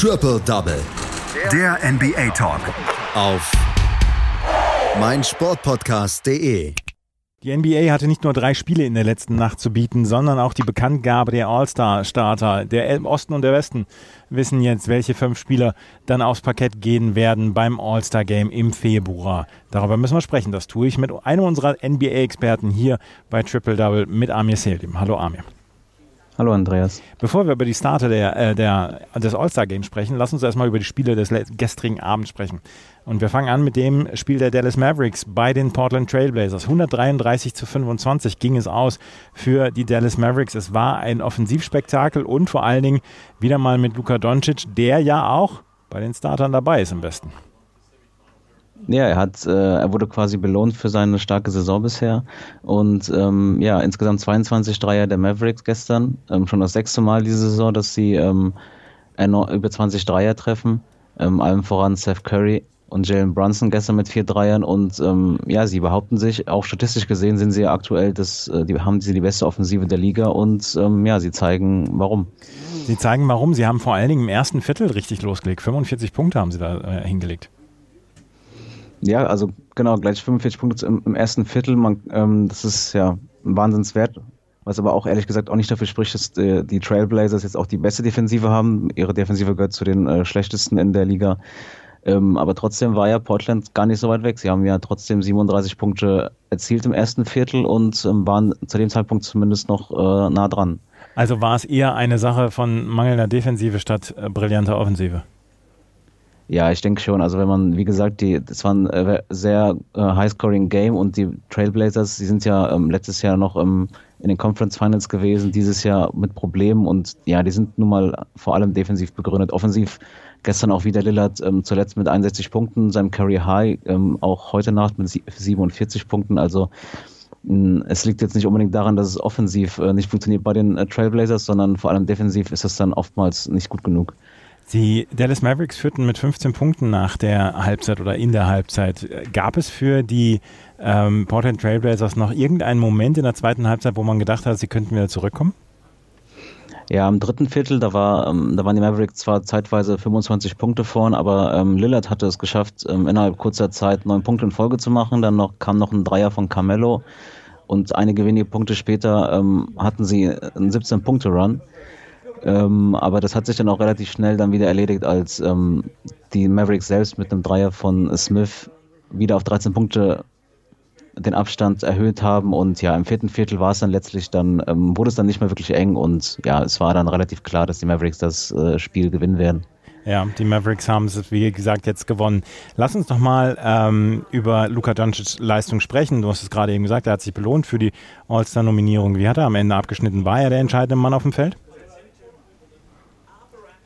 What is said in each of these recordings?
Triple Double. Der NBA Talk. Auf meinsportpodcast.de. Die NBA hatte nicht nur drei Spiele in der letzten Nacht zu bieten, sondern auch die Bekanntgabe der All-Star-Starter. Der Osten und der Westen wissen jetzt, welche fünf Spieler dann aufs Parkett gehen werden beim All-Star-Game im Februar. Darüber müssen wir sprechen. Das tue ich mit einem unserer NBA-Experten hier bei Triple Double mit Amir Selim. Hallo Amir. Hallo Andreas. Bevor wir über die Starter der, äh, der, des All-Star-Games sprechen, lass uns erstmal über die Spiele des gestrigen Abends sprechen. Und wir fangen an mit dem Spiel der Dallas Mavericks bei den Portland Trailblazers. 133 zu 25 ging es aus für die Dallas Mavericks. Es war ein Offensivspektakel und vor allen Dingen wieder mal mit Luka Doncic, der ja auch bei den Startern dabei ist im Besten. Ja, er hat, äh, er wurde quasi belohnt für seine starke Saison bisher. Und ähm, ja, insgesamt 22 Dreier der Mavericks gestern, ähm, schon das sechste Mal diese Saison, dass sie ähm, über 20 Dreier treffen, ähm, allem voran Seth Curry und Jalen Brunson gestern mit vier Dreiern. Und ähm, ja, sie behaupten sich, auch statistisch gesehen sind sie ja aktuell, das, äh, die haben sie die beste Offensive der Liga. Und ähm, ja, sie zeigen warum. Sie zeigen warum, sie haben vor allen Dingen im ersten Viertel richtig losgelegt, 45 Punkte haben sie da äh, hingelegt. Ja, also genau, gleich 45 Punkte im, im ersten Viertel. Man, ähm, das ist ja ein Wahnsinnswert. Was aber auch ehrlich gesagt auch nicht dafür spricht, dass äh, die Trailblazers jetzt auch die beste Defensive haben. Ihre Defensive gehört zu den äh, schlechtesten in der Liga. Ähm, aber trotzdem war ja Portland gar nicht so weit weg. Sie haben ja trotzdem 37 Punkte erzielt im ersten Viertel und ähm, waren zu dem Zeitpunkt zumindest noch äh, nah dran. Also war es eher eine Sache von mangelnder Defensive statt äh, brillanter Offensive? Ja, ich denke schon. Also wenn man, wie gesagt, die, das war ein äh, sehr äh, High-Scoring-Game und die Trailblazers, die sind ja ähm, letztes Jahr noch ähm, in den Conference Finals gewesen, dieses Jahr mit Problemen und ja, die sind nun mal vor allem defensiv begründet. Offensiv gestern auch wieder Lillard ähm, zuletzt mit 61 Punkten, seinem Career High, ähm, auch heute Nacht mit 47 Punkten. Also es liegt jetzt nicht unbedingt daran, dass es offensiv äh, nicht funktioniert bei den äh, Trailblazers, sondern vor allem defensiv ist das dann oftmals nicht gut genug. Die Dallas Mavericks führten mit 15 Punkten nach der Halbzeit oder in der Halbzeit. Gab es für die ähm, Portland Trailblazers noch irgendeinen Moment in der zweiten Halbzeit, wo man gedacht hat, sie könnten wieder zurückkommen? Ja, im dritten Viertel, da, war, ähm, da waren die Mavericks zwar zeitweise 25 Punkte vorn, aber ähm, Lillard hatte es geschafft, ähm, innerhalb kurzer Zeit neun Punkte in Folge zu machen. Dann noch, kam noch ein Dreier von Carmelo und einige wenige Punkte später ähm, hatten sie einen 17-Punkte-Run. Ähm, aber das hat sich dann auch relativ schnell dann wieder erledigt, als ähm, die Mavericks selbst mit einem Dreier von Smith wieder auf 13 Punkte den Abstand erhöht haben und ja, im vierten Viertel war es dann letztlich dann, ähm, wurde es dann nicht mehr wirklich eng und ja, es war dann relativ klar, dass die Mavericks das äh, Spiel gewinnen werden. Ja, die Mavericks haben es, wie gesagt, jetzt gewonnen. Lass uns noch mal ähm, über Luka Doncic's Leistung sprechen. Du hast es gerade eben gesagt, er hat sich belohnt für die All-Star-Nominierung. Wie hat er am Ende abgeschnitten? War er der entscheidende Mann auf dem Feld?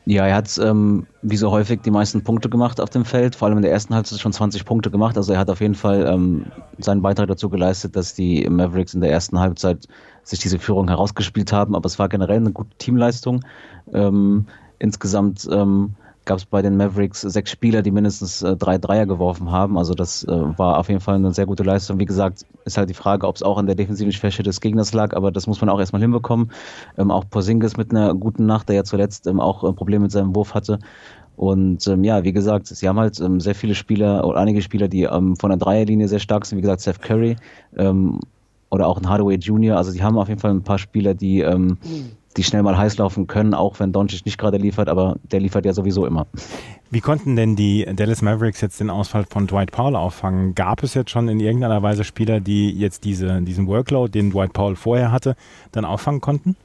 Ja, er hat ähm, wie so häufig die meisten Punkte gemacht auf dem Feld. Vor allem in der ersten Halbzeit schon 20 Punkte gemacht. Also er hat auf jeden Fall ähm, seinen Beitrag dazu geleistet, dass die Mavericks in der ersten Halbzeit sich diese Führung herausgespielt haben. Aber es war generell eine gute Teamleistung. Ähm, insgesamt ähm, gab es bei den Mavericks sechs Spieler, die mindestens äh, drei Dreier geworfen haben. Also das äh, war auf jeden Fall eine sehr gute Leistung. Wie gesagt, ist halt die Frage, ob es auch an der defensiven Schwäche des Gegners lag, aber das muss man auch erstmal hinbekommen. Ähm, auch Porzingis mit einer guten Nacht, der ja zuletzt ähm, auch äh, Probleme mit seinem Wurf hatte. Und ähm, ja, wie gesagt, sie haben halt ähm, sehr viele Spieler oder einige Spieler, die ähm, von der Dreierlinie sehr stark sind. Wie gesagt, Seth Curry ähm, oder auch ein Hardaway Jr. Also die haben auf jeden Fall ein paar Spieler, die ähm, die schnell mal heiß laufen können, auch wenn Doncic nicht gerade liefert, aber der liefert ja sowieso immer. Wie konnten denn die Dallas Mavericks jetzt den Ausfall von Dwight Powell auffangen? Gab es jetzt schon in irgendeiner Weise Spieler, die jetzt diese, diesen Workload, den Dwight Powell vorher hatte, dann auffangen konnten?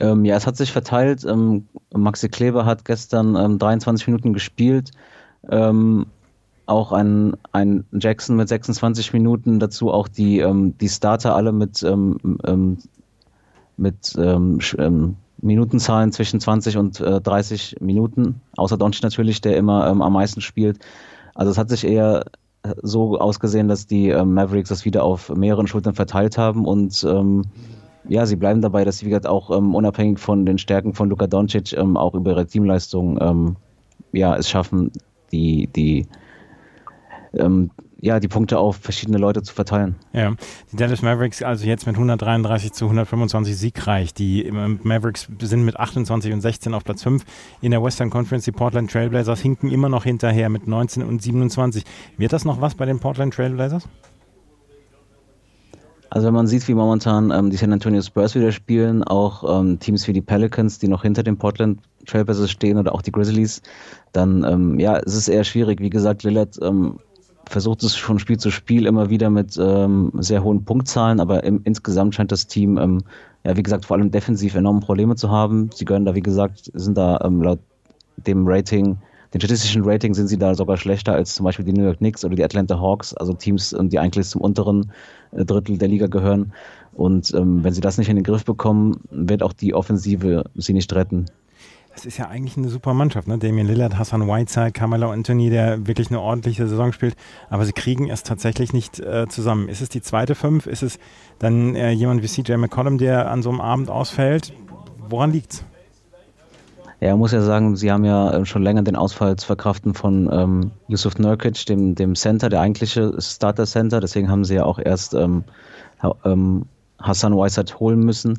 Ähm, ja, es hat sich verteilt. Ähm, Maxi Kleber hat gestern ähm, 23 Minuten gespielt. Ähm, auch ein, ein Jackson mit 26 Minuten, dazu auch die, ähm, die Starter alle mit ähm, mit ähm, ähm, Minutenzahlen zwischen 20 und äh, 30 Minuten, außer Doncic natürlich, der immer ähm, am meisten spielt. Also es hat sich eher so ausgesehen, dass die ähm, Mavericks das wieder auf mehreren Schultern verteilt haben und ähm, ja, sie bleiben dabei, dass sie wie gesagt auch ähm, unabhängig von den Stärken von Luka Doncic ähm, auch über ihre Teamleistung ähm, ja es schaffen, die die ja, die Punkte auf verschiedene Leute zu verteilen. Ja, die Dallas Mavericks also jetzt mit 133 zu 125 siegreich. Die Mavericks sind mit 28 und 16 auf Platz 5 in der Western Conference. Die Portland Trailblazers hinken immer noch hinterher mit 19 und 27. Wird das noch was bei den Portland Trailblazers? Also wenn man sieht, wie momentan ähm, die San Antonio Spurs wieder spielen, auch ähm, Teams wie die Pelicans, die noch hinter den Portland Trailblazers stehen oder auch die Grizzlies, dann ähm, ja, es ist eher schwierig. Wie gesagt, Lillard ähm, versucht es von Spiel zu Spiel immer wieder mit ähm, sehr hohen Punktzahlen, aber im, insgesamt scheint das Team, ähm, ja, wie gesagt, vor allem defensiv enorme Probleme zu haben. Sie gehören da, wie gesagt, sind da ähm, laut dem Rating, den statistischen Rating sind sie da sogar schlechter als zum Beispiel die New York Knicks oder die Atlanta Hawks, also Teams, ähm, die eigentlich zum unteren äh, Drittel der Liga gehören. Und ähm, wenn sie das nicht in den Griff bekommen, wird auch die Offensive sie nicht retten. Das ist ja eigentlich eine super Mannschaft, ne? Damian Lillard, Hassan Whiteside, Carmelo Anthony, der wirklich eine ordentliche Saison spielt, aber sie kriegen es tatsächlich nicht äh, zusammen. Ist es die zweite Fünf? Ist es dann äh, jemand wie CJ McCollum, der an so einem Abend ausfällt? Woran liegt's? Ja, man muss ja sagen, sie haben ja äh, schon länger den Ausfall zu verkraften von ähm, Yusuf Nurkic, dem, dem Center, der eigentliche Starter Center. Deswegen haben sie ja auch erst ähm, ähm, Hassan Whiteside holen müssen.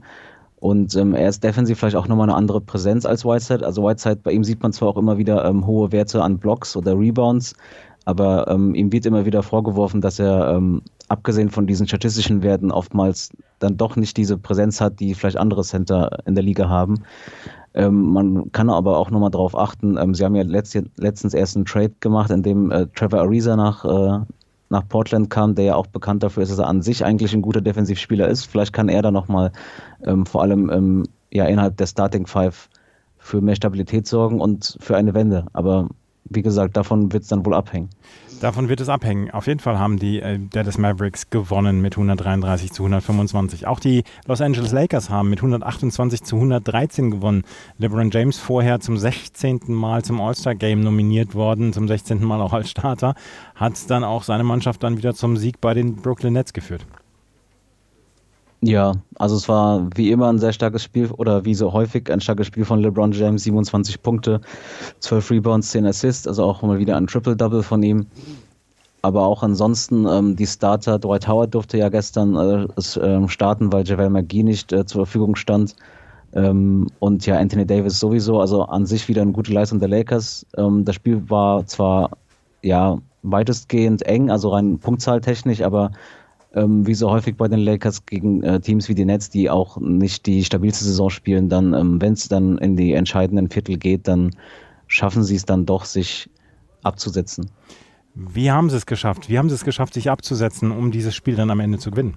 Und ähm, er ist defensiv vielleicht auch nochmal eine andere Präsenz als Whiteside. Also Whiteside, bei ihm sieht man zwar auch immer wieder ähm, hohe Werte an Blocks oder Rebounds, aber ähm, ihm wird immer wieder vorgeworfen, dass er ähm, abgesehen von diesen statistischen Werten oftmals dann doch nicht diese Präsenz hat, die vielleicht andere Center in der Liga haben. Ähm, man kann aber auch nochmal darauf achten, ähm, sie haben ja letzt, letztens erst einen Trade gemacht, in dem äh, Trevor Ariza nach, äh, nach Portland kam, der ja auch bekannt dafür ist, dass er an sich eigentlich ein guter Defensivspieler ist. Vielleicht kann er da nochmal ähm, vor allem ähm, ja, innerhalb der Starting Five für mehr Stabilität sorgen und für eine Wende. Aber wie gesagt, davon wird es dann wohl abhängen. Davon wird es abhängen. Auf jeden Fall haben die äh, Dallas Mavericks gewonnen mit 133 zu 125. Auch die Los Angeles Lakers haben mit 128 zu 113 gewonnen. LeBron James vorher zum 16. Mal zum All-Star-Game nominiert worden, zum 16. Mal auch als Starter, hat dann auch seine Mannschaft dann wieder zum Sieg bei den Brooklyn Nets geführt. Ja, also es war wie immer ein sehr starkes Spiel oder wie so häufig ein starkes Spiel von LeBron James, 27 Punkte, 12 Rebounds, 10 Assists, also auch mal wieder ein Triple-Double von ihm. Aber auch ansonsten, ähm, die Starter, Dwight Howard durfte ja gestern äh, äh, starten, weil JaVale McGee nicht äh, zur Verfügung stand. Ähm, und ja, Anthony Davis sowieso, also an sich wieder eine gute Leistung der Lakers. Ähm, das Spiel war zwar ja weitestgehend eng, also rein punktzahltechnisch, aber ähm, wie so häufig bei den Lakers gegen äh, Teams wie die Nets, die auch nicht die stabilste Saison spielen, dann, ähm, wenn es dann in die entscheidenden Viertel geht, dann schaffen sie es dann doch, sich abzusetzen. Wie haben sie es geschafft? Wie haben sie es geschafft, sich abzusetzen, um dieses Spiel dann am Ende zu gewinnen?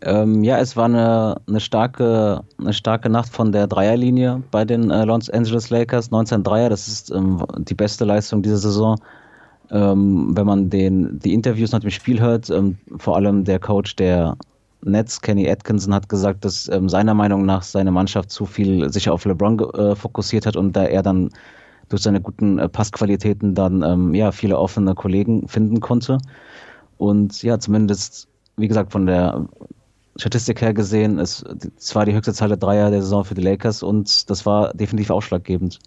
Ähm, ja, es war eine, eine, starke, eine starke Nacht von der Dreierlinie bei den äh, Los Angeles Lakers. 19 Dreier, das ist ähm, die beste Leistung dieser Saison. Ähm, wenn man den, die Interviews nach dem Spiel hört, ähm, vor allem der Coach der Nets, Kenny Atkinson, hat gesagt, dass ähm, seiner Meinung nach seine Mannschaft zu viel sich auf LeBron äh, fokussiert hat und da er dann durch seine guten äh, Passqualitäten dann ähm, ja viele offene Kollegen finden konnte. Und ja, zumindest, wie gesagt, von der Statistik her gesehen, es, war die höchste Zahl der Dreier der Saison für die Lakers und das war definitiv ausschlaggebend.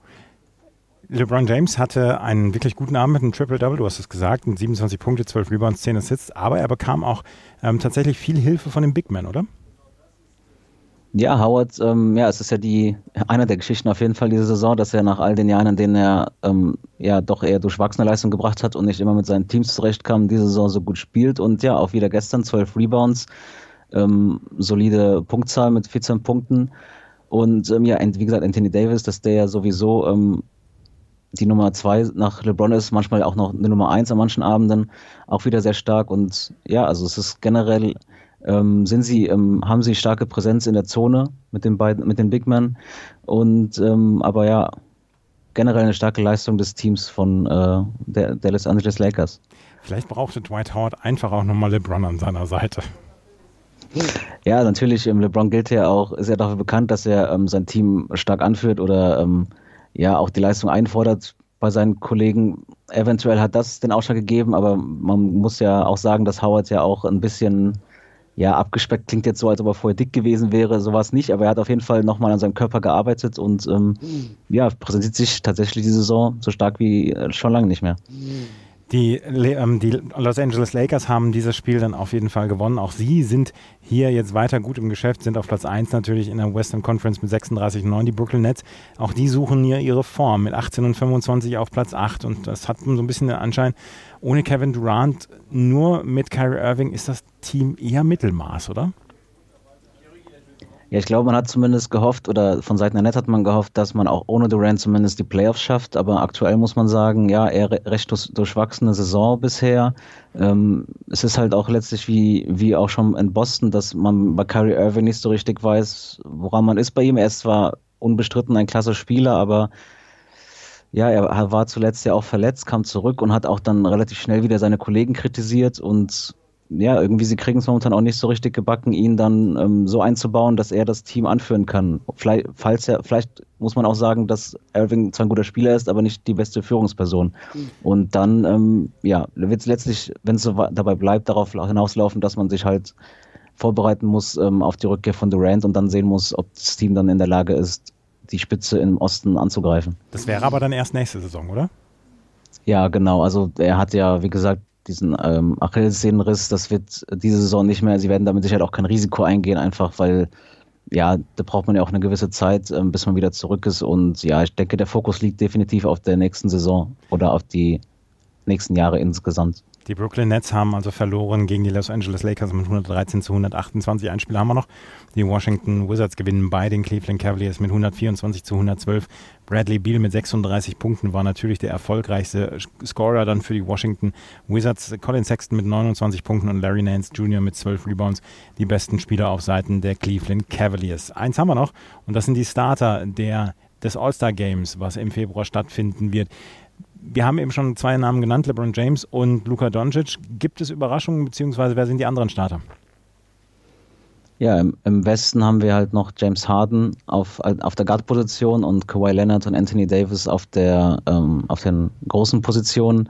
LeBron James hatte einen wirklich guten Abend mit einem Triple-Double, du hast es gesagt, 27 Punkte, 12 Rebounds, 10 Assists, aber er bekam auch ähm, tatsächlich viel Hilfe von dem Big Man, oder? Ja, Howard, ähm, ja, es ist ja die eine der Geschichten auf jeden Fall diese Saison, dass er nach all den Jahren, in denen er ähm, ja doch eher durchwachsene Leistung gebracht hat und nicht immer mit seinen Teams zurechtkam, diese Saison so gut spielt und ja, auch wieder gestern 12 Rebounds, ähm, solide Punktzahl mit 14 Punkten und ähm, ja, wie gesagt, Anthony Davis, dass der ja sowieso ähm, die Nummer zwei nach LeBron ist, manchmal auch noch eine Nummer eins an manchen Abenden, auch wieder sehr stark. Und ja, also es ist generell, ähm, sind sie, ähm, haben sie starke Präsenz in der Zone mit den beiden, mit den Big Men. Und ähm, aber ja, generell eine starke Leistung des Teams von äh, der, der Los Angeles Lakers. Vielleicht brauchte Dwight Howard einfach auch nochmal LeBron an seiner Seite. Ja, natürlich, ähm, LeBron gilt ja auch, ist ja dafür bekannt, dass er ähm, sein Team stark anführt oder ähm, ja auch die Leistung einfordert bei seinen Kollegen. Eventuell hat das den Ausschlag gegeben, aber man muss ja auch sagen, dass Howard ja auch ein bisschen ja, abgespeckt klingt jetzt so, als ob er vorher dick gewesen wäre, sowas nicht, aber er hat auf jeden Fall nochmal an seinem Körper gearbeitet und ähm, ja, präsentiert sich tatsächlich die Saison so stark wie äh, schon lange nicht mehr. Die, ähm, die, Los Angeles Lakers haben dieses Spiel dann auf jeden Fall gewonnen. Auch sie sind hier jetzt weiter gut im Geschäft, sind auf Platz 1 natürlich in der Western Conference mit 36,9. Die Brooklyn Nets, auch die suchen hier ihre Form mit 18 und 25 auf Platz 8. Und das hat so ein bisschen den Anschein, ohne Kevin Durant, nur mit Kyrie Irving ist das Team eher Mittelmaß, oder? Ja, ich glaube, man hat zumindest gehofft, oder von Seiten der Net hat man gehofft, dass man auch ohne Durant zumindest die Playoffs schafft. Aber aktuell muss man sagen, ja, eher recht durchwachsene Saison bisher. Ähm, es ist halt auch letztlich wie, wie auch schon in Boston, dass man bei Kyrie Irving nicht so richtig weiß, woran man ist bei ihm. Er ist zwar unbestritten ein klasse Spieler, aber ja, er war zuletzt ja auch verletzt, kam zurück und hat auch dann relativ schnell wieder seine Kollegen kritisiert und ja, irgendwie sie kriegen es momentan auch nicht so richtig gebacken, ihn dann ähm, so einzubauen, dass er das Team anführen kann. Vielleicht, falls er, vielleicht muss man auch sagen, dass Irving zwar ein guter Spieler ist, aber nicht die beste Führungsperson. Und dann, ähm, ja, wird es letztlich, wenn es so dabei bleibt, darauf hinauslaufen, dass man sich halt vorbereiten muss ähm, auf die Rückkehr von Durant und dann sehen muss, ob das Team dann in der Lage ist, die Spitze im Osten anzugreifen. Das wäre aber dann erst nächste Saison, oder? Ja, genau. Also er hat ja, wie gesagt, diesen ähm, Achillessehnenriss, das wird diese Saison nicht mehr, sie werden damit sicher auch kein Risiko eingehen, einfach weil, ja, da braucht man ja auch eine gewisse Zeit, ähm, bis man wieder zurück ist. Und ja, ich denke, der Fokus liegt definitiv auf der nächsten Saison oder auf die nächsten Jahre insgesamt. Die Brooklyn Nets haben also verloren gegen die Los Angeles Lakers mit 113 zu 128. Ein Spiel haben wir noch. Die Washington Wizards gewinnen bei den Cleveland Cavaliers mit 124 zu 112. Bradley Beal mit 36 Punkten war natürlich der erfolgreichste Scorer dann für die Washington Wizards. Colin Sexton mit 29 Punkten und Larry Nance Jr. mit 12 Rebounds. Die besten Spieler auf Seiten der Cleveland Cavaliers. Eins haben wir noch und das sind die Starter der des All-Star Games, was im Februar stattfinden wird wir haben eben schon zwei Namen genannt, LeBron James und Luka Doncic. Gibt es Überraschungen, beziehungsweise wer sind die anderen Starter? Ja, im, im Westen haben wir halt noch James Harden auf, auf der Guard-Position und Kawhi Leonard und Anthony Davis auf, der, ähm, auf den großen Positionen.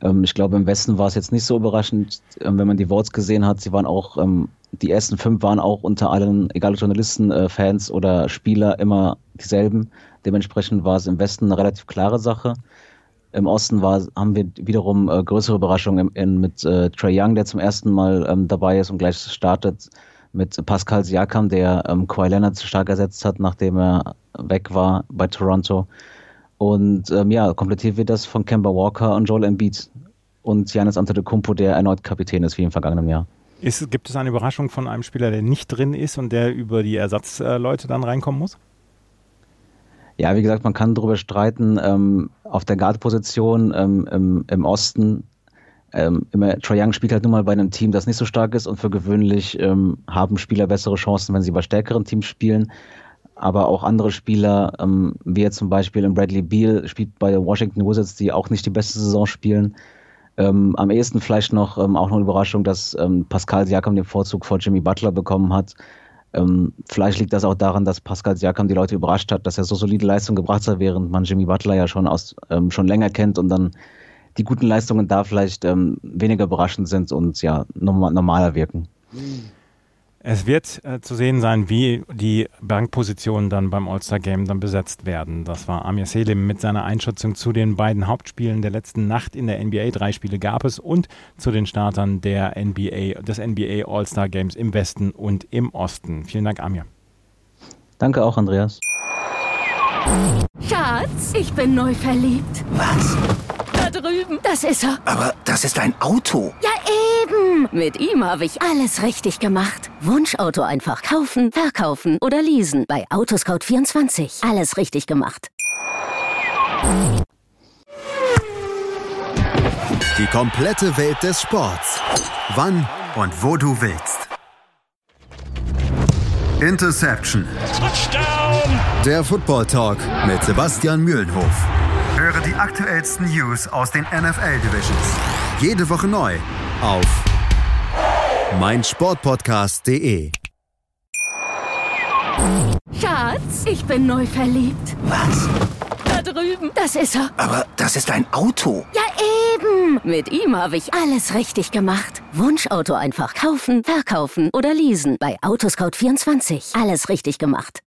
Ähm, ich glaube, im Westen war es jetzt nicht so überraschend, ähm, wenn man die Votes gesehen hat. Sie waren auch, ähm, die ersten fünf waren auch unter allen, egal ob Journalisten, äh, Fans oder Spieler, immer dieselben. Dementsprechend war es im Westen eine relativ klare Sache. Im Osten war, haben wir wiederum äh, größere Überraschungen in, in, mit äh, Trey Young, der zum ersten Mal ähm, dabei ist und gleich startet, mit Pascal Siakam, der ähm, Kawhi Leonard stark ersetzt hat, nachdem er weg war bei Toronto. Und ähm, ja, komplettiert wird das von Kemba Walker und Joel Embiid und Giannis Antetokounmpo, der erneut Kapitän ist wie im vergangenen Jahr. Ist, gibt es eine Überraschung von einem Spieler, der nicht drin ist und der über die Ersatzleute dann reinkommen muss? Ja, wie gesagt, man kann darüber streiten. Ähm, auf der Guard-Position ähm, im, im, Osten, ähm, immer, Trae Young spielt halt nun mal bei einem Team, das nicht so stark ist und für gewöhnlich ähm, haben Spieler bessere Chancen, wenn sie bei stärkeren Teams spielen. Aber auch andere Spieler, ähm, wie jetzt zum Beispiel Bradley Beal, spielt bei Washington Wizards, die auch nicht die beste Saison spielen. Ähm, am ehesten vielleicht noch auch noch eine Überraschung, dass Pascal Siakam den Vorzug vor Jimmy Butler bekommen hat ähm, vielleicht liegt das auch daran, dass Pascal Siakam die Leute überrascht hat, dass er so solide Leistung gebracht hat, während man Jimmy Butler ja schon aus ähm, schon länger kennt und dann die guten Leistungen da vielleicht ähm, weniger überraschend sind und ja normaler wirken. Mhm. Es wird äh, zu sehen sein, wie die Bankpositionen dann beim All-Star-Game dann besetzt werden. Das war Amir Selim mit seiner Einschätzung zu den beiden Hauptspielen der letzten Nacht in der NBA. Drei Spiele gab es und zu den Startern der NBA, des NBA All-Star-Games im Westen und im Osten. Vielen Dank, Amir. Danke auch, Andreas. Schatz, ich bin neu verliebt. Was? Drüben. Das ist er. Aber das ist ein Auto. Ja, eben. Mit ihm habe ich alles richtig gemacht. Wunschauto einfach kaufen, verkaufen oder leasen. Bei Autoscout24. Alles richtig gemacht. Die komplette Welt des Sports. Wann und wo du willst. Interception. Touchdown. Der Football Talk mit Sebastian Mühlenhof. Höre die aktuellsten News aus den NFL Divisions. Jede Woche neu auf meinsportpodcast.de. Schatz, ich bin neu verliebt. Was? Da drüben. Das ist er. Aber das ist ein Auto. Ja, eben. Mit ihm habe ich alles richtig gemacht. Wunschauto einfach kaufen, verkaufen oder leasen. Bei Autoscout24. Alles richtig gemacht.